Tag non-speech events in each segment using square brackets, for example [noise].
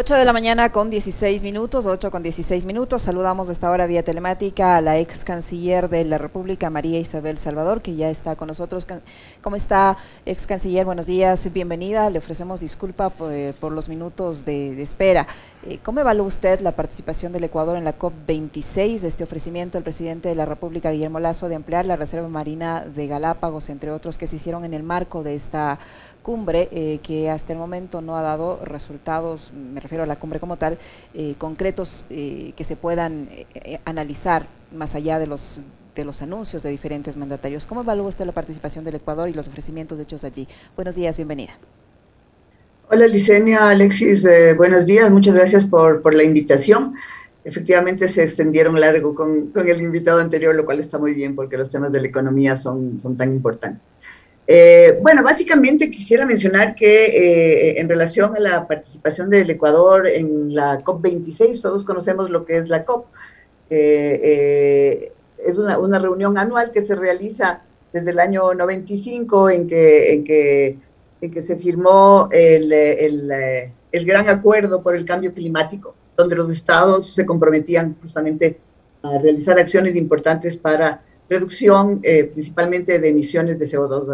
8 de la mañana con 16 minutos, 8 con 16 minutos. Saludamos a esta hora vía telemática a la ex canciller de la República, María Isabel Salvador, que ya está con nosotros. ¿Cómo está, ex canciller? Buenos días, bienvenida. Le ofrecemos disculpa por, eh, los minutos de, espera. Eh, ¿Cómo evalúa usted la participación del Ecuador en la COP26, este ofrecimiento del presidente de la República, Guillermo Lazo, de ampliar la Reserva Marina de Galápagos, entre otros, que se hicieron en el marco de esta cumbre eh, que hasta el momento no ha dado resultados, me refiero a la cumbre como tal, eh, concretos eh, que se puedan analizar más allá de los de los anuncios de diferentes mandatarios. ¿Cómo evalúa usted la participación del Ecuador y los ofrecimientos hechos allí? Buenos días, bienvenida. Hola Licenia, Alexis, buenos días, muchas gracias por, por, la invitación. Efectivamente se extendieron largo con, con, el invitado anterior, lo cual está muy bien porque los temas de la economía son, son tan importantes. Eh, bueno, básicamente quisiera mencionar que eh, en relación a la participación del Ecuador en la COP26, todos conocemos lo que es la COP. Eh, es una, reunión anual que se realiza desde el año 95 en que, en que, se firmó el, el gran acuerdo por el cambio climático, donde los estados se comprometían justamente a realizar acciones importantes para reducción eh, principalmente de emisiones de CO2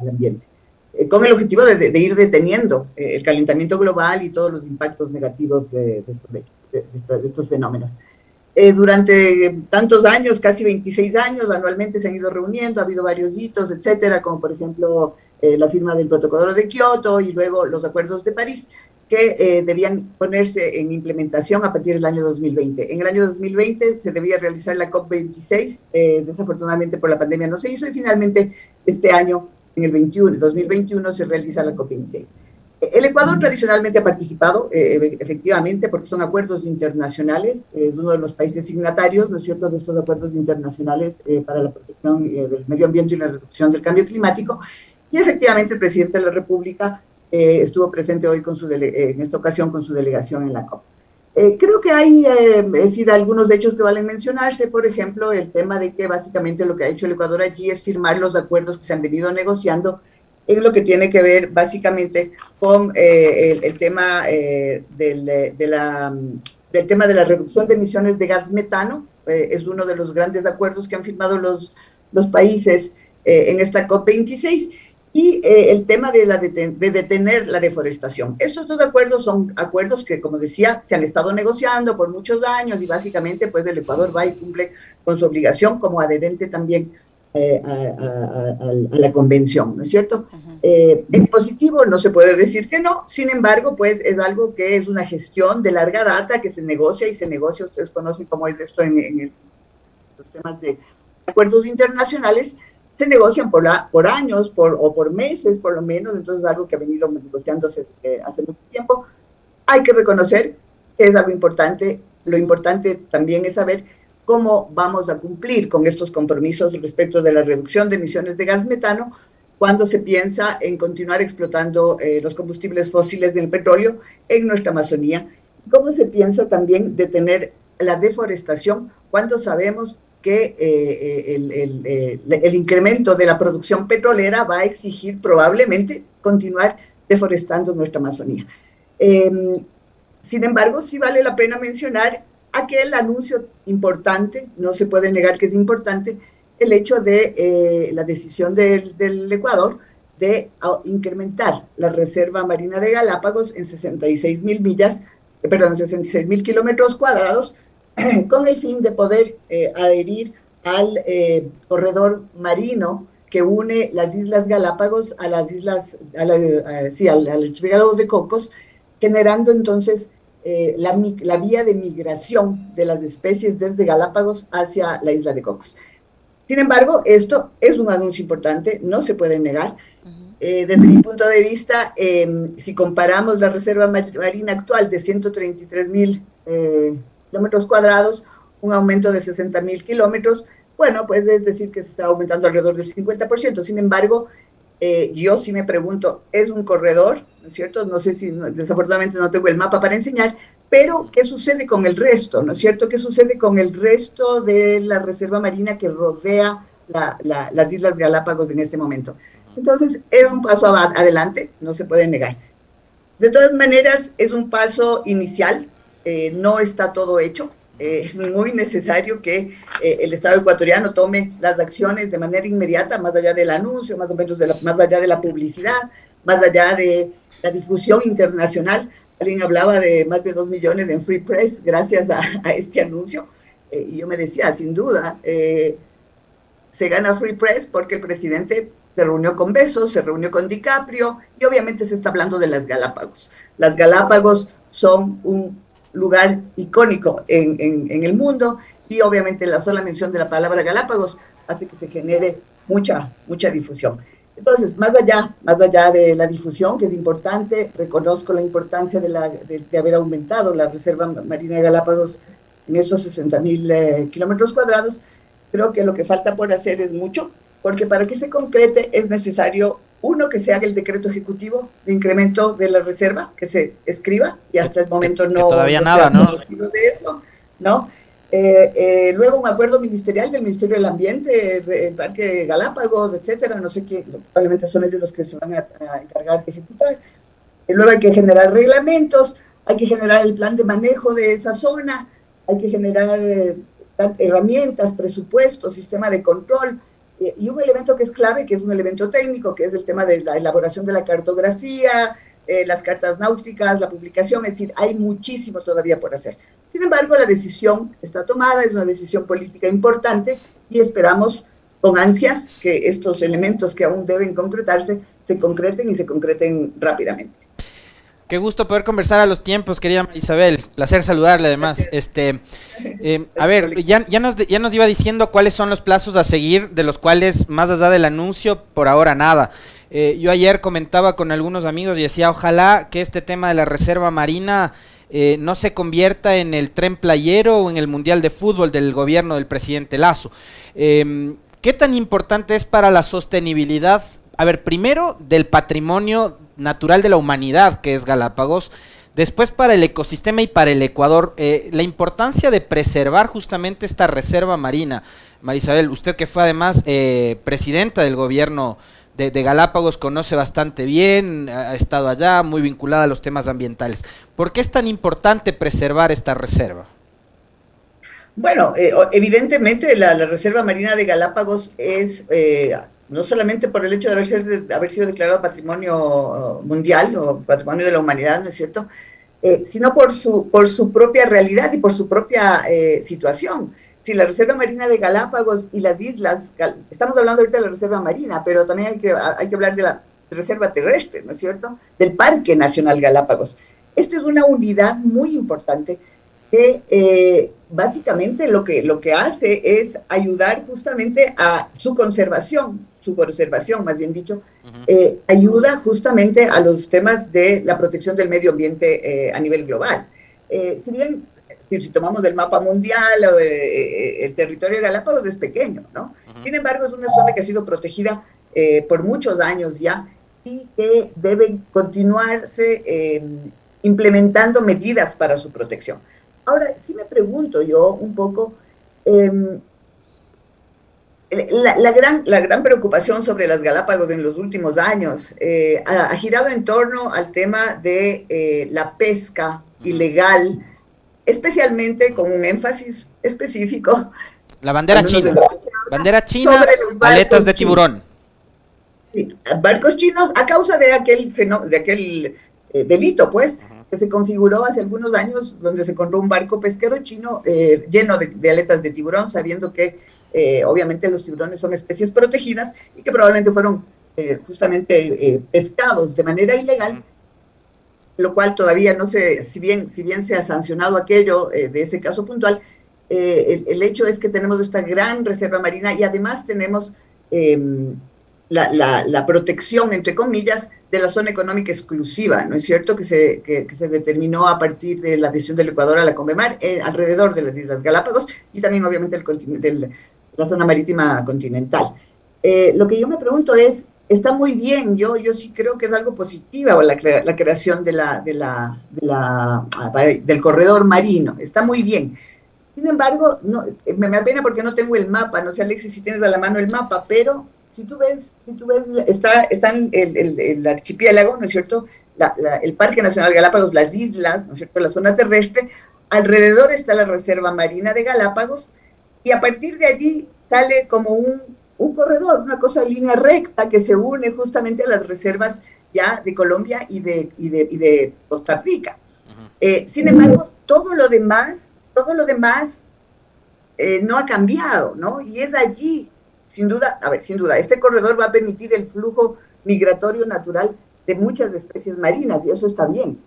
al, ambiente, eh, con el objetivo de, ir deteniendo eh, el calentamiento global y todos los impactos negativos de, estos, fenómenos. durante tantos años, casi 26 años, anualmente se han ido reuniendo, ha habido varios hitos, etcétera, como por ejemplo la firma del protocolo de Kioto y luego los acuerdos de París que eh, debían ponerse en implementación a partir del año 2020. En el año 2020 se debía realizar la COP26, eh, desafortunadamente por la pandemia no se hizo y finalmente este año, en el 21, 2021, se realiza la COP26. El Ecuador tradicionalmente ha participado, eh, efectivamente, porque son acuerdos internacionales, es uno de los países signatarios, ¿no es cierto?, de estos acuerdos internacionales para la protección del medio ambiente y la reducción del cambio climático. Y efectivamente el presidente de la República eh, estuvo presente hoy con su en esta ocasión con su delegación en la COP. Eh, creo que hay, eh, es decir, algunos hechos que valen mencionarse, por ejemplo, el tema de que básicamente lo que ha hecho el Ecuador allí es firmar los acuerdos que se han venido negociando en lo que tiene que ver básicamente con el, tema del, de la, del tema de la reducción de emisiones de gas metano. es uno de los grandes acuerdos que han firmado los, los países en esta COP26 y eh, el tema de, la de, detener la deforestación. Estos dos acuerdos son acuerdos que, como decía, se han estado negociando por muchos años y básicamente pues el Ecuador va y cumple con su obligación como adherente también eh, a, la convención, ¿no es cierto? Eh, en positivo no se puede decir que no, sin embargo, pues es algo que es una gestión de larga data que se negocia y se negocia, ustedes conocen cómo es esto en, en los temas de acuerdos internacionales, se negocian por, años o por meses, por lo menos, entonces es algo que ha venido negociándose eh, hace mucho tiempo. Hay que reconocer que es algo importante. Lo importante también es saber cómo vamos a cumplir con estos compromisos respecto de la reducción de emisiones de gas metano cuando se piensa en continuar explotando eh, los combustibles fósiles del petróleo en nuestra Amazonía. ¿Cómo se piensa también detener la deforestación cuando sabemos que eh, eh, el, incremento de la producción petrolera va a exigir probablemente continuar deforestando nuestra Amazonía. Em, sin embargo, sí vale la pena mencionar aquel anuncio importante, no se puede negar que es importante, el hecho de eh, la decisión del, del Ecuador de incrementar la Reserva Marina de Galápagos en 66 mil millas, perdón, 66 mil kilómetros cuadrados, [clears throat] con el fin de poder eh, adherir al eh, corredor marino que une las Islas Galápagos a las islas, a la, sí, al, archipiélago de Cocos, generando entonces eh, la, la, vía de migración de las especies desde Galápagos hacia la isla de Cocos. Sin embargo, esto es un anuncio importante, no se puede negar. desde mi punto de vista, em, si comparamos la reserva marina actual de 133 mil kilómetros cuadrados, un aumento de 60 mil kilómetros, bueno, pues es decir que se está aumentando alrededor del 50%. Sin embargo, eh, yo sí me pregunto, ¿es un corredor? ¿No es cierto? No sé si, desafortunadamente no tengo el mapa para enseñar, pero ¿qué sucede con el resto? ¿No es cierto? ¿Qué sucede con el resto de la reserva marina que rodea las Islas Galápagos en este momento? Entonces, es un paso adelante, no se puede negar. De todas maneras, es un paso inicial, eh, no está todo hecho. Eh, es muy necesario que eh, el Estado ecuatoriano tome las acciones de manera inmediata, más allá del anuncio, más o menos de la, más allá de la publicidad, más allá de la difusión internacional. Alguien hablaba de más de dos millones en Free Press gracias a, a este anuncio. y yo me decía, sin duda, se gana Free Press porque el presidente se reunió con Besos, se reunió con DiCaprio y obviamente se está hablando de las Galápagos. Las Galápagos son un lugar icónico en, en, el mundo y obviamente la sola mención de la palabra Galápagos hace que se genere mucha, mucha difusión. Entonces, más allá, más allá de la difusión, que es importante, reconozco la importancia de, la, de, haber aumentado la Reserva Marina de Galápagos en estos 60 mil eh, kilómetros cuadrados. Creo que lo que falta por hacer es mucho porque para que se concrete es necesario, uno, que se haga el decreto ejecutivo de incremento de la reserva, que se escriba, y hasta el momento no, todavía nada, ¿no? de eso, ¿no? Eh, eh, luego un acuerdo ministerial del Ministerio del Ambiente, el Parque Galápagos, etcétera, no sé qué, probablemente son ellos los que se van a, encargar de ejecutar. Y luego hay que generar reglamentos, hay que generar el plan de manejo de esa zona, hay que generar eh, herramientas, presupuestos, sistema de control, eh, y un elemento que es clave, que es un elemento técnico, que es el tema de la elaboración de la cartografía, eh, las cartas náuticas, la publicación, es decir, hay muchísimo todavía por hacer. Sin embargo, la decisión está tomada, es una decisión política importante y esperamos con ansias que estos elementos que aún deben concretarse se concreten y se concreten rápidamente. Qué gusto poder conversar a los tiempos, querida Isabel. Placer saludarle además. Este, eh, [laughs] a ver, ya, ya, nos, ya nos iba diciendo cuáles son los plazos a seguir, de los cuales, más allá del anuncio, por ahora nada. Eh, yo ayer comentaba con algunos amigos y decía, ojalá que este tema de la reserva marina eh, no se convierta en el tren playero o en el Mundial de Fútbol del gobierno del presidente Lazo. Em, ¿Qué tan importante es para la sostenibilidad? A ver, primero, del patrimonio natural de la humanidad que es Galápagos. Después para el ecosistema y para el Ecuador, eh, la importancia de preservar justamente esta reserva marina. Marisabel, usted que fue además eh, presidenta del gobierno de, Galápagos, conoce bastante bien, ha estado allá, muy vinculada a los temas ambientales. ¿Por qué es tan importante preservar esta reserva? Bueno, eh, evidentemente la, Reserva Marina de Galápagos es no solamente por el hecho de haber, sido, declarado patrimonio mundial o patrimonio de la humanidad, ¿no es cierto?, eh, sino por su, por su propia realidad y por su propia eh, situación. Si la Reserva Marina de Galápagos y las islas, estamos hablando ahorita de la Reserva Marina, pero también hay que, hay que hablar de la Reserva Terrestre, ¿no es cierto?, del Parque Nacional Galápagos. Esta es una unidad muy importante que eh, básicamente lo que, lo que hace es ayudar justamente a su conservación, su conservación, más bien dicho, eh, ayuda justamente a los temas de la protección del medio ambiente eh, a nivel global. si bien, si tomamos el mapa mundial, el territorio de Galápagos es pequeño, ¿no? Sin embargo, es una zona que ha sido protegida por muchos años ya y que deben continuarse implementando medidas para su protección. Ahora, sí me pregunto yo un poco, em, la, gran, la gran preocupación sobre las Galápagos en los últimos años eh, ha, girado en torno al tema de eh, la pesca ilegal, especialmente con un énfasis específico. La bandera china. Bandera china, aletas de tiburón. barcos chinos a causa de aquel, de aquel eh, delito, pues que se configuró hace algunos años, donde se encontró un barco pesquero chino eh, lleno de, aletas de tiburón, sabiendo que eh, obviamente los tiburones son especies protegidas y que probablemente fueron eh, justamente pescados de manera ilegal, lo cual todavía no sé, si bien, si bien se ha sancionado aquello de ese caso puntual, el, el, hecho es que tenemos esta gran reserva marina y además tenemos la, protección, entre comillas, de la zona económica exclusiva, ¿no es cierto? Que se, que, se determinó a partir de la adhesión del Ecuador a la Comemar eh, alrededor de las Islas Galápagos y también, obviamente, el, la zona marítima continental. Eh, lo que yo me pregunto es, está muy bien, yo, yo sí creo que es algo positivo la, creación de la, de la, ah, del corredor marino, está muy bien. Sin embargo, no, me, me apena porque no tengo el mapa, no sé Alexis si tienes a la mano el mapa, pero si tú ves, si tú ves, está, está el, el, archipiélago, ¿no es cierto?, el Parque Nacional Galápagos, las islas, ¿no es cierto?, la zona terrestre, alrededor está la Reserva Marina de Galápagos, y a partir de allí sale como un, un corredor, una cosa de línea recta que se une justamente a las reservas ya de Colombia y de, y de, y de Costa Rica. Eh, sin embargo, todo lo demás, todo lo demás eh, no ha cambiado, ¿no? Y es allí, sin duda, a ver, sin duda, este corredor va a permitir el flujo migratorio natural de muchas especies marinas, y eso está bien.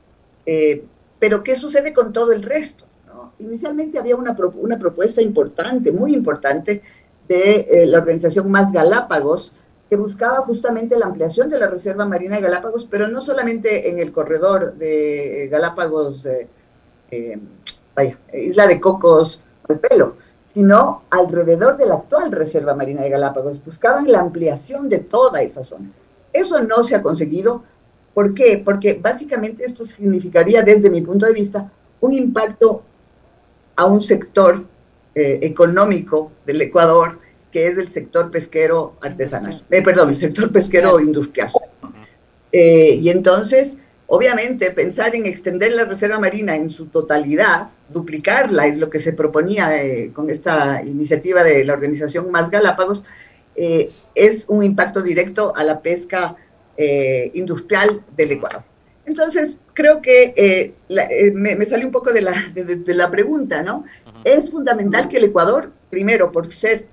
Eh, pero, ¿qué sucede con todo el resto? Inicialmente había una, una propuesta importante, muy importante, de la organización Más Galápagos, que buscaba justamente la ampliación de la Reserva Marina de Galápagos, pero no solamente en el corredor de Galápagos, eh, eh, vaya, Isla de Cocos, al pelo, sino alrededor de la actual Reserva Marina de Galápagos. Buscaban la ampliación de toda esa zona. Eso no se ha conseguido. ¿Por qué? Porque básicamente esto significaría, desde mi punto de vista, un impacto a un sector eh, económico del Ecuador que es el sector pesquero artesanal, eh, perdón, el sector pesquero industrial. Eh, y entonces, obviamente, pensar en extender la reserva marina en su totalidad, duplicarla, es lo que se proponía eh, con esta iniciativa de la organización Más Galápagos, es un impacto directo a la pesca industrial del Ecuador. Entonces, creo que me, me salió un poco de la, de la pregunta, ¿no? Es fundamental que el Ecuador, primero, por ser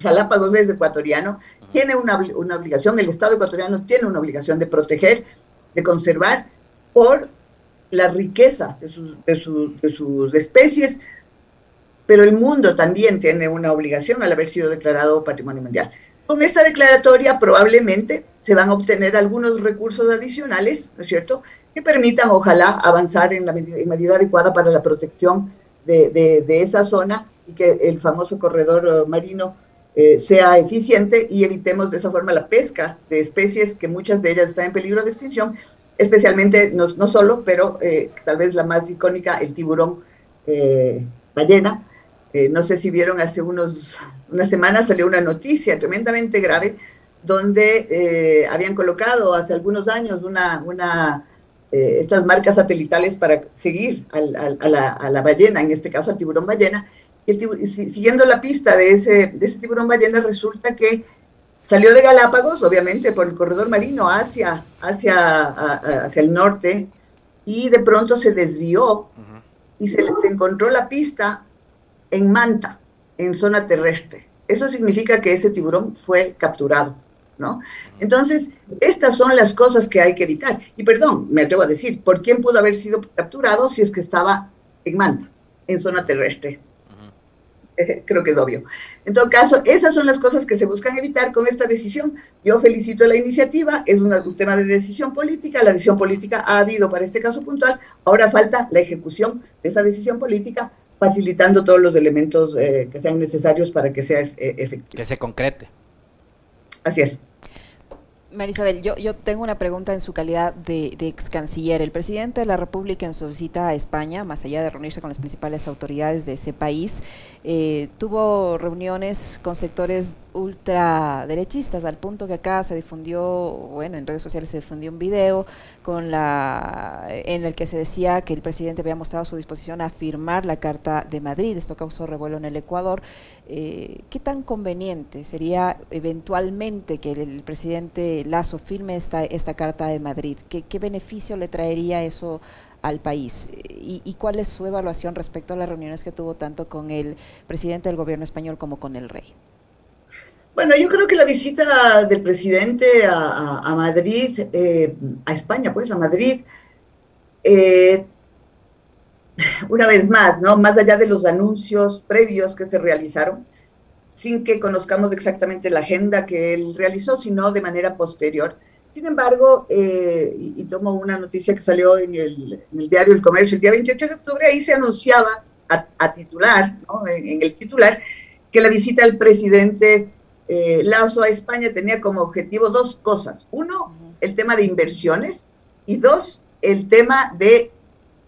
Galápagos es ecuatoriano, tiene una, una, obligación, el Estado ecuatoriano tiene una obligación de proteger, de conservar por la riqueza de sus, de, sus especies, pero el mundo también tiene una obligación al haber sido declarado patrimonio mundial. Con esta declaratoria probablemente se van a obtener algunos recursos adicionales, ¿no es cierto?, que permitan, ojalá, avanzar en la medida, adecuada para la protección de, esa zona y que el famoso corredor marino eh, sea eficiente y evitemos de esa forma la pesca de especies que muchas de ellas están en peligro de extinción, especialmente, no, no solo, pero eh, tal vez la más icónica, el tiburón eh, ballena. no sé si vieron hace unos, unas semanas salió una noticia tremendamente grave donde habían colocado hace algunos años una, estas marcas satelitales para seguir a, la, ballena, en este caso al tiburón ballena, siguiendo la pista de ese, de ese tiburón ballena, resulta que salió de Galápagos, obviamente, por el corredor marino hacia, hacia, hacia el norte, y de pronto se desvió y se, se encontró la pista en Manta, en zona terrestre. Eso significa que ese tiburón fue capturado, ¿no? Entonces, estas son las cosas que hay que evitar. Y perdón, me atrevo a decir, ¿por quién pudo haber sido capturado si es que estaba en Manta, en zona terrestre? [laughs] creo que es obvio. En todo caso, esas son las cosas que se buscan evitar con esta decisión. Yo felicito la iniciativa, es un tema de decisión política, la decisión política ha habido para este caso puntual, ahora falta la ejecución de esa decisión política, facilitando todos los elementos eh, que sean necesarios para que sea eh, efectivo. Que se concrete. Así es. Marisabel, yo, yo tengo una pregunta en su calidad de, ex canciller. El presidente de la República en su visita a España, más allá de reunirse con las principales autoridades de ese país, eh, tuvo reuniones con sectores ultraderechistas, al punto que acá se difundió, bueno, en redes sociales se difundió un video con la, en el que se decía que el presidente había mostrado su disposición a firmar la Carta de Madrid. Esto causó revuelo en el Ecuador. Eh, ¿Qué tan conveniente sería eventualmente que el, presidente Lazo firme esta, esta Carta de Madrid? ¿Qué, beneficio le traería eso al país? ¿Y, ¿Y, cuál es su evaluación respecto a las reuniones que tuvo tanto con el presidente del gobierno español como con el rey? Bueno, yo creo que la visita del presidente a, Madrid, eh, a España, pues, a Madrid, eh, [laughs] una vez más, ¿no? Más allá de los anuncios previos que se realizaron, sin que conozcamos exactamente la agenda que él realizó, sino de manera posterior. Sin embargo, eh, y, tomo una noticia que salió en el, diario El Comercio el día 28 de octubre, ahí se anunciaba a, titular, ¿no? en, en, el titular, que la visita del presidente eh, Lazo a España tenía como objetivo dos cosas. Uno, el tema de inversiones y dos, el tema de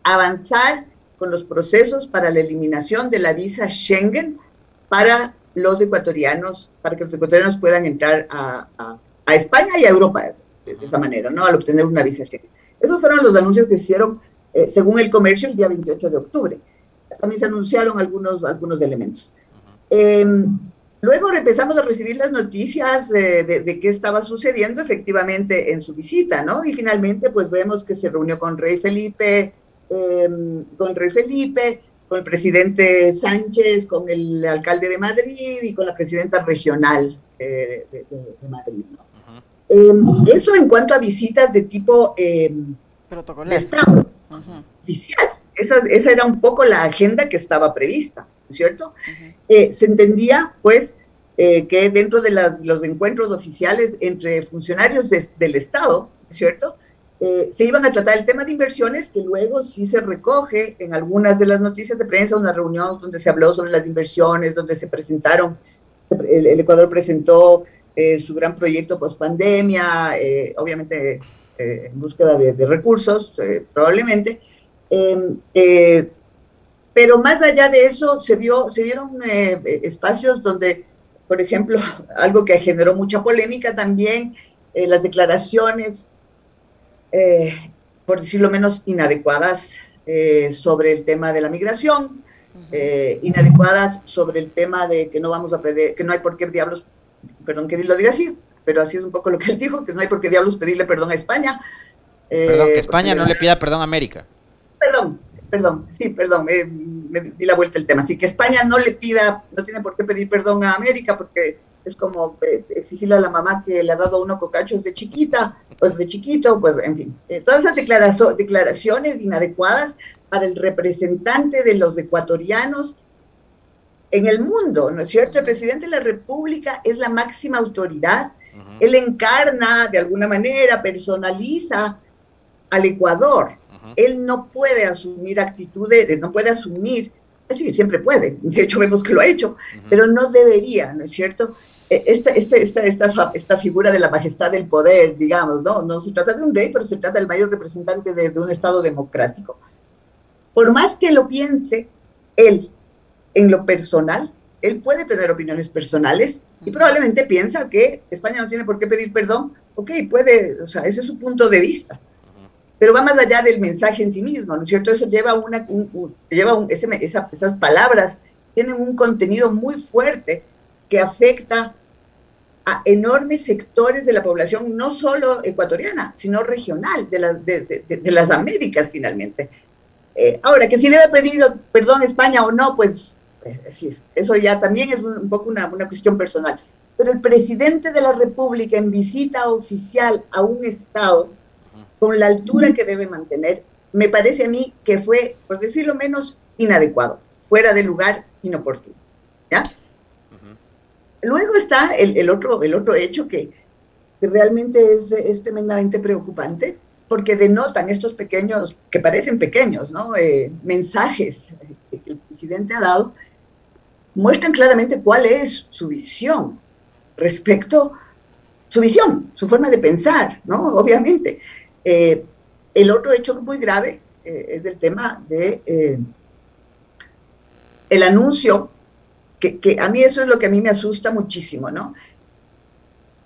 avanzar con los procesos para la eliminación de la visa Schengen para los ecuatorianos, para que los ecuatorianos puedan entrar a, España y a Europa de, esa manera, ¿no? Al obtener una visa Schengen. Esos fueron los anuncios que hicieron, eh, según el comercio, el día 28 de octubre. También se anunciaron algunos, algunos elementos. Em, luego empezamos a recibir las noticias de, de, qué estaba sucediendo efectivamente en su visita, ¿no? Y finalmente, pues vemos que se reunió con Rey Felipe, em, con Rey Felipe, con el presidente Sánchez, con el alcalde de Madrid y con la presidenta regional eh, de, Madrid, ¿no? Em, eso en cuanto a visitas de tipo eh, de Estado, oficial. Esa, esa, era un poco la agenda que estaba prevista, ¿cierto? Eh, se entendía, pues, eh, que dentro de las, los encuentros oficiales entre funcionarios del Estado, ¿cierto? Se iban a tratar el tema de inversiones, que luego sí se recoge en algunas de las noticias de prensa, una reunión donde se habló sobre las inversiones, donde se presentaron, el Ecuador presentó eh, su gran proyecto post pandemia, eh, obviamente eh, en búsqueda de, recursos, probablemente. Em, pero más allá de eso, se, vio, se vieron espacios donde, por ejemplo, [laughs] algo que generó mucha polémica también, las declaraciones, por decirlo menos, inadecuadas sobre el tema de la migración, inadecuadas sobre el tema de que no vamos a pedir, que no hay por qué diablos perdón que lo diga así, pero así es un poco lo que él dijo, que no hay por qué diablos pedirle perdón a España. Perdón, que eh, España no le pida perdón a América. Perdón, perdón, sí, perdón, me di la vuelta el tema. Así que España no le pida, no tiene por qué pedir perdón a América, porque es como eh, exigirle a la mamá que le ha dado uno cocachos de chiquita, pues de chiquito, pues en fin. Eh, todas esas declaraciones inadecuadas para el representante de los ecuatorianos en el mundo, ¿no es cierto? El presidente de la República es la máxima autoridad. Él encarna de alguna manera, personaliza al Ecuador. Él no puede asumir actitudes, no puede asumir, es decir, siempre puede, de hecho vemos que lo ha hecho, pero no debería, ¿no es cierto? E, esta, esta, esta, esta, esta figura de la majestad del poder, digamos, ¿no? No se trata de un rey, pero se trata del mayor representante de, de un Estado democrático. Por más que lo piense, él en lo personal, él puede tener opiniones personales y probablemente piensa que España no tiene por qué pedir perdón. Ok, puede, o sea, ese es su punto de vista. Pero va más allá del mensaje en sí mismo, ¿no es cierto? Eso lleva una, lleva un, ese, esas palabras tienen un contenido muy fuerte que afecta a enormes sectores de la población, no solo ecuatoriana, sino regional, de las, de, de, las Américas finalmente. Eh, ahora, que si debe pedir perdón España o no, pues es decir, eso ya también es un, poco una, una, cuestión personal. Pero el presidente de la República en visita oficial a un Estado, con la altura que debe mantener, me parece a mí que fue, por decirlo menos, inadecuado, fuera de lugar, inoportuno. ¿ya? Luego está el, otro, el otro hecho que, realmente es, es, tremendamente preocupante, porque denotan estos pequeños, que parecen pequeños, ¿no? Eh, mensajes que el presidente ha dado, muestran claramente cuál es su visión respecto, su visión, su forma de pensar, ¿no? Obviamente. Eh, el otro hecho muy grave eh, es el tema de el anuncio, que, que, a mí eso es lo que a mí me asusta muchísimo, ¿no?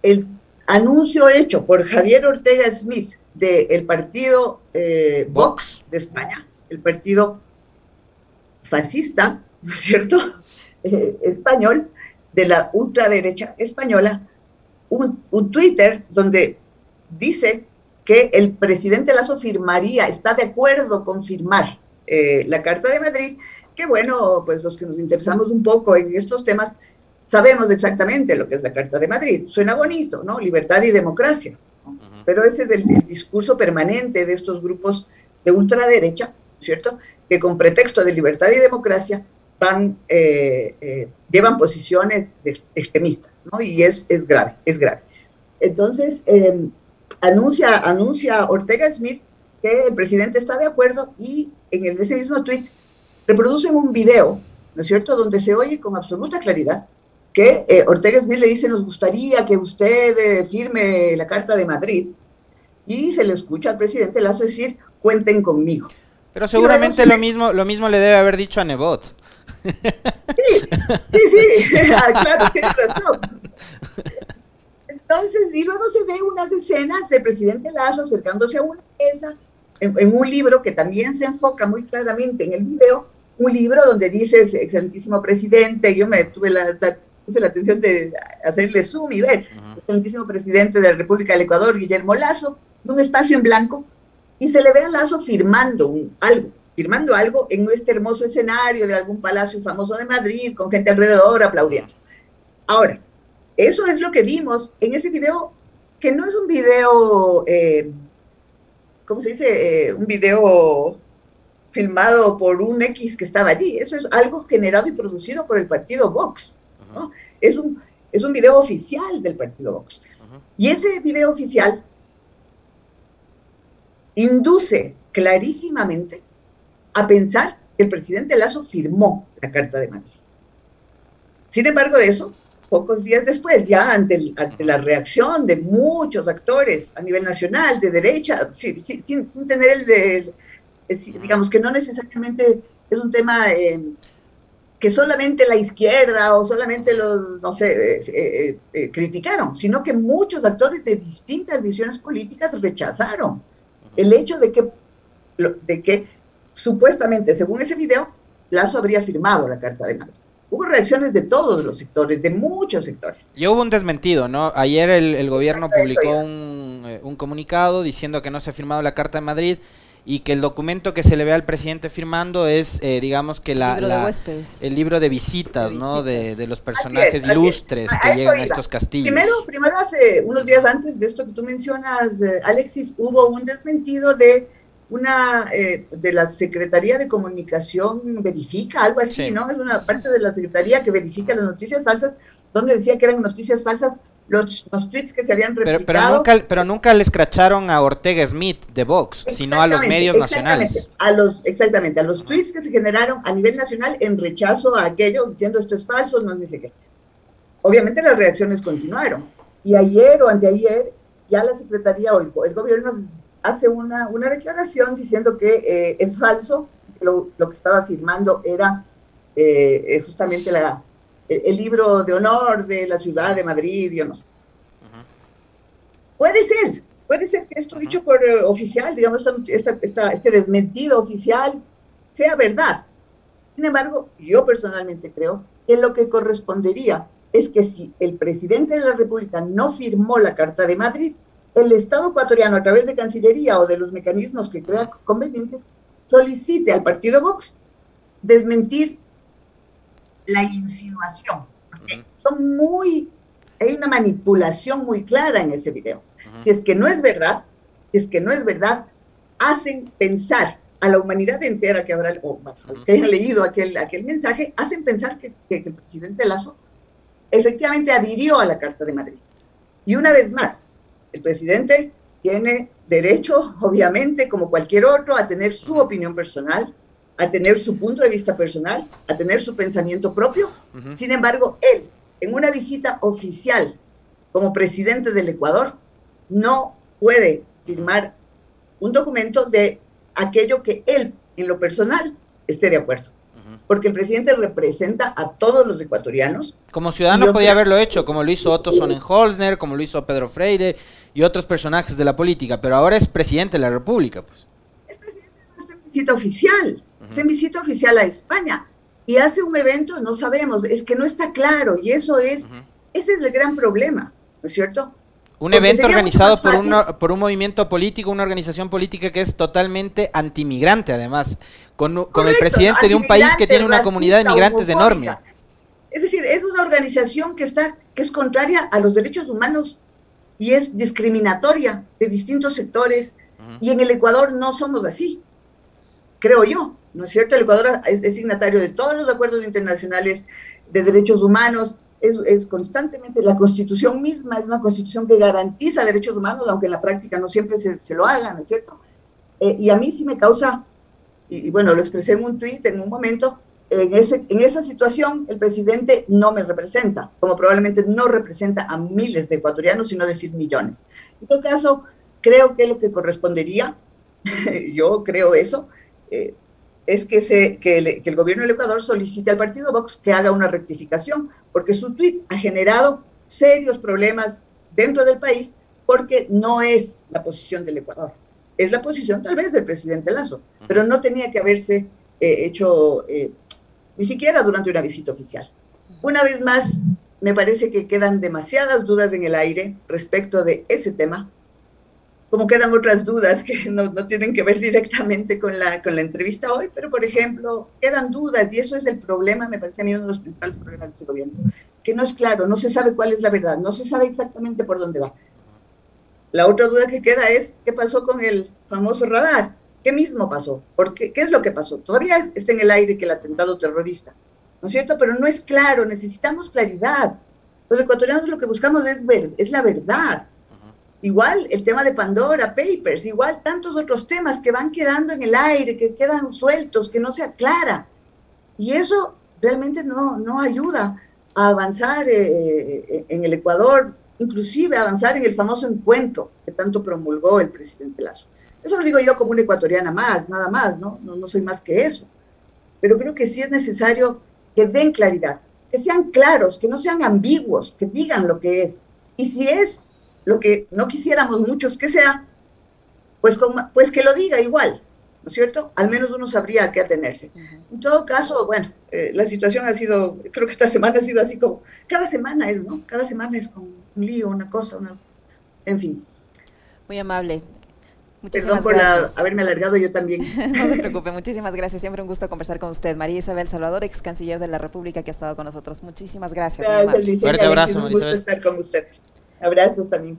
El anuncio hecho por Javier Ortega Smith del partido Vox de España, el partido fascista, ¿no es cierto? [laughs] Eh, español, de la ultraderecha española, un, un Twitter donde dice que el presidente Lazo firmaría, está de acuerdo con firmar eh, la Carta de Madrid, que bueno, pues los que nos interesamos un poco en estos temas sabemos exactamente lo que es la Carta de Madrid. Suena bonito, ¿no? Libertad y democracia. Pero ese es el, el, discurso permanente de estos grupos de ultraderecha, ¿cierto? Que con pretexto de libertad y democracia van, eh, eh, llevan posiciones extremistas, ¿no? Y es, es grave, es grave. Entonces, em, anuncia, anuncia Ortega Smith que el presidente está de acuerdo y en ese mismo tweet reproducen un video, ¿no es cierto?, donde se oye con absoluta claridad que eh, Ortega Smith le dice, nos gustaría que usted firme la Carta de Madrid, y se le escucha al presidente Lazo decir, cuenten conmigo. Pero seguramente lo mismo, lo mismo le debe haber dicho a Nebot. Sí, sí, sí, [laughs] [laughs] ah, claro, tienes razón. Entonces, y luego se ve unas escenas del presidente Lazo acercándose a una mesa en, un libro que también se enfoca muy claramente en el video, un libro donde dice, excelentísimo presidente, yo me tuve la, puse la atención de hacerle zoom y ver, excelentísimo presidente de la República del Ecuador, Guillermo Lazo, un espacio en blanco, y se le ve a Lazo firmando algo, firmando algo en este hermoso escenario de algún palacio famoso de Madrid, con gente alrededor aplaudiendo. Ahora, eso es lo que vimos en ese video, que no es un video, eh, ¿cómo se dice? Eh, un video filmado por un X que estaba allí. Eso es algo generado y producido por el partido Vox. es, un, es un video oficial del partido Vox. Y ese video oficial induce clarísimamente a pensar que el presidente Lazo firmó la Carta de Madrid. Sin embargo, de eso, pocos días después, ya ante, ante la reacción de muchos actores a nivel nacional, de derecha, sin, sin, tener el, digamos que no necesariamente es un tema eh, que solamente la izquierda o solamente los, no sé, eh, eh, criticaron, sino que muchos actores de distintas visiones políticas rechazaron el hecho de que, de que supuestamente, según ese video, Lazo habría firmado la Carta de Madrid. Hubo reacciones de todos los sectores, de muchos sectores. Y hubo un desmentido, ¿no? Ayer el, gobierno publicó un, un, comunicado diciendo que no se ha firmado la Carta de Madrid y que el documento que se le ve al presidente firmando es, eh, digamos que la, el libro de visitas, ¿no? De, los personajes ilustres que llegan a estos castillos. Primero, primero hace unos días antes de esto que tú mencionas, Alexis, hubo un desmentido de una eh, de la Secretaría de Comunicación verifica, algo así, ¿no? Es una parte de la Secretaría que verifica las noticias falsas, donde decía que eran noticias falsas los, los tweets que se habían replicado. Pero, pero, nunca, pero nunca le escracharon a Ortega Smith de Vox, sino a los medios nacionales. A los, exactamente, a los tweets que se generaron a nivel nacional en rechazo a aquello, diciendo esto es falso, no dice qué. Obviamente las reacciones continuaron. Y ayer o anteayer, ya la Secretaría o el, gobierno hace una, una declaración diciendo que eh, es falso, lo, lo, que estaba afirmando era eh, justamente la, el, libro de honor de la ciudad de Madrid, yo no sé. Puede ser, puede ser que esto dicho por eh, oficial, digamos, este desmentido oficial sea verdad. Sin embargo, yo personalmente creo que lo que correspondería es que si el presidente de la República no firmó la Carta de Madrid, el Estado ecuatoriano, a través de Cancillería o de los mecanismos que crea convenientes, solicite al partido Vox desmentir la insinuación. Son muy, hay una manipulación muy clara en ese video. Si es que no es verdad, si es que no es verdad, hacen pensar a la humanidad entera que habrá, o que hayan leído aquel, aquel mensaje, hacen pensar que, que, el presidente Lazo efectivamente adhirió a la Carta de Madrid. Y una vez más, el presidente tiene derecho, obviamente, como cualquier otro, a tener su opinión personal, a tener su punto de vista personal, a tener su pensamiento propio. Sin embargo, él, en una visita oficial como presidente del Ecuador, no puede firmar un documento de aquello que él, en lo personal, esté de acuerdo. Porque el presidente representa a todos los ecuatorianos. Como ciudadano podía haberlo hecho, como lo hizo Otto Sonnenholzner, como lo hizo Pedro Freire y otros personajes de la política, pero ahora es presidente de la República. Pues. Una visita oficial en visita oficial a España y hace un evento, no sabemos, es que no está claro y eso es, ese es el gran problema, ¿no es cierto? Un evento organizado por, por un movimiento político, una organización política que es totalmente antimigrante, además, con, con el presidente de un país que tiene una comunidad de migrantes enorme. Es decir, es una organización que está, que es contraria a los derechos humanos y es discriminatoria de distintos sectores. Y en el Ecuador no somos así, creo yo. ¿no es cierto? El Ecuador es, signatario de todos los acuerdos internacionales de derechos humanos, es, constantemente, la constitución misma es una constitución que garantiza derechos humanos, aunque en la práctica no siempre se, lo hagan, ¿no es cierto? Eh, y a mí sí me causa, y, bueno, lo expresé en un tuit en un momento, en, ese, en esa situación el presidente no me representa, como probablemente no representa a miles de ecuatorianos, sino decir millones. En todo caso, creo que lo que correspondería, [laughs] yo creo eso, eh, es que, se, que, el, gobierno del Ecuador solicite al partido Vox que haga una rectificación, porque su tweet ha generado serios problemas dentro del país porque no es la posición del Ecuador. es la posición tal vez del presidente Lazo, pero no tenía que haberse eh, hecho eh, ni siquiera durante una visita oficial. Una vez más, me parece que quedan demasiadas dudas en el aire respecto de ese tema, como quedan otras dudas que no, no, tienen que ver directamente con la, con la entrevista hoy, pero por ejemplo, quedan dudas y eso es el problema, me parece a mí uno de los principales problemas de ese gobierno, que no es claro, no se sabe cuál es la verdad, no se sabe exactamente por dónde va. La otra duda que queda es, ¿qué pasó con el famoso radar? ¿Qué mismo pasó? ¿Por qué? ¿Qué es lo que pasó? Todavía está en el aire que el atentado terrorista, ¿no es cierto? Pero no es claro, necesitamos claridad. Los ecuatorianos lo que buscamos es, ver, es la verdad. Igual el tema de Pandora Papers, igual tantos otros temas que van quedando en el aire, que quedan sueltos, que no se aclara. Y eso realmente no, no ayuda a avanzar eh, en el Ecuador, inclusive avanzar en el famoso encuentro que tanto promulgó el presidente Lazo. Eso lo digo yo como una ecuatoriana más, nada más, ¿no? ¿no? No soy más que eso. Pero creo que sí es necesario que den claridad, que sean claros, que no sean ambiguos, que digan lo que es. Y si es lo que no quisiéramos muchos que sea, pues, con, pues que lo diga igual, ¿no es cierto? Al menos uno sabría a qué atenerse. Uh -huh. En todo caso, bueno, eh, la situación ha sido, creo que esta [laughs] semana ha sido así como, cada semana es, ¿no? Cada semana es como un lío, una cosa, una, en fin. Muy amable. Muchísimas Perdón por gracias. La, haberme alargado yo también. [laughs] no se preocupe, [laughs] muchísimas gracias. Siempre un gusto conversar con usted. María Isabel Salvador, ex canciller de la República, que ha estado con nosotros. Muchísimas gracias. Gracias, Fuerte abrazo, Un gusto estar con ustedes. Abrazos también.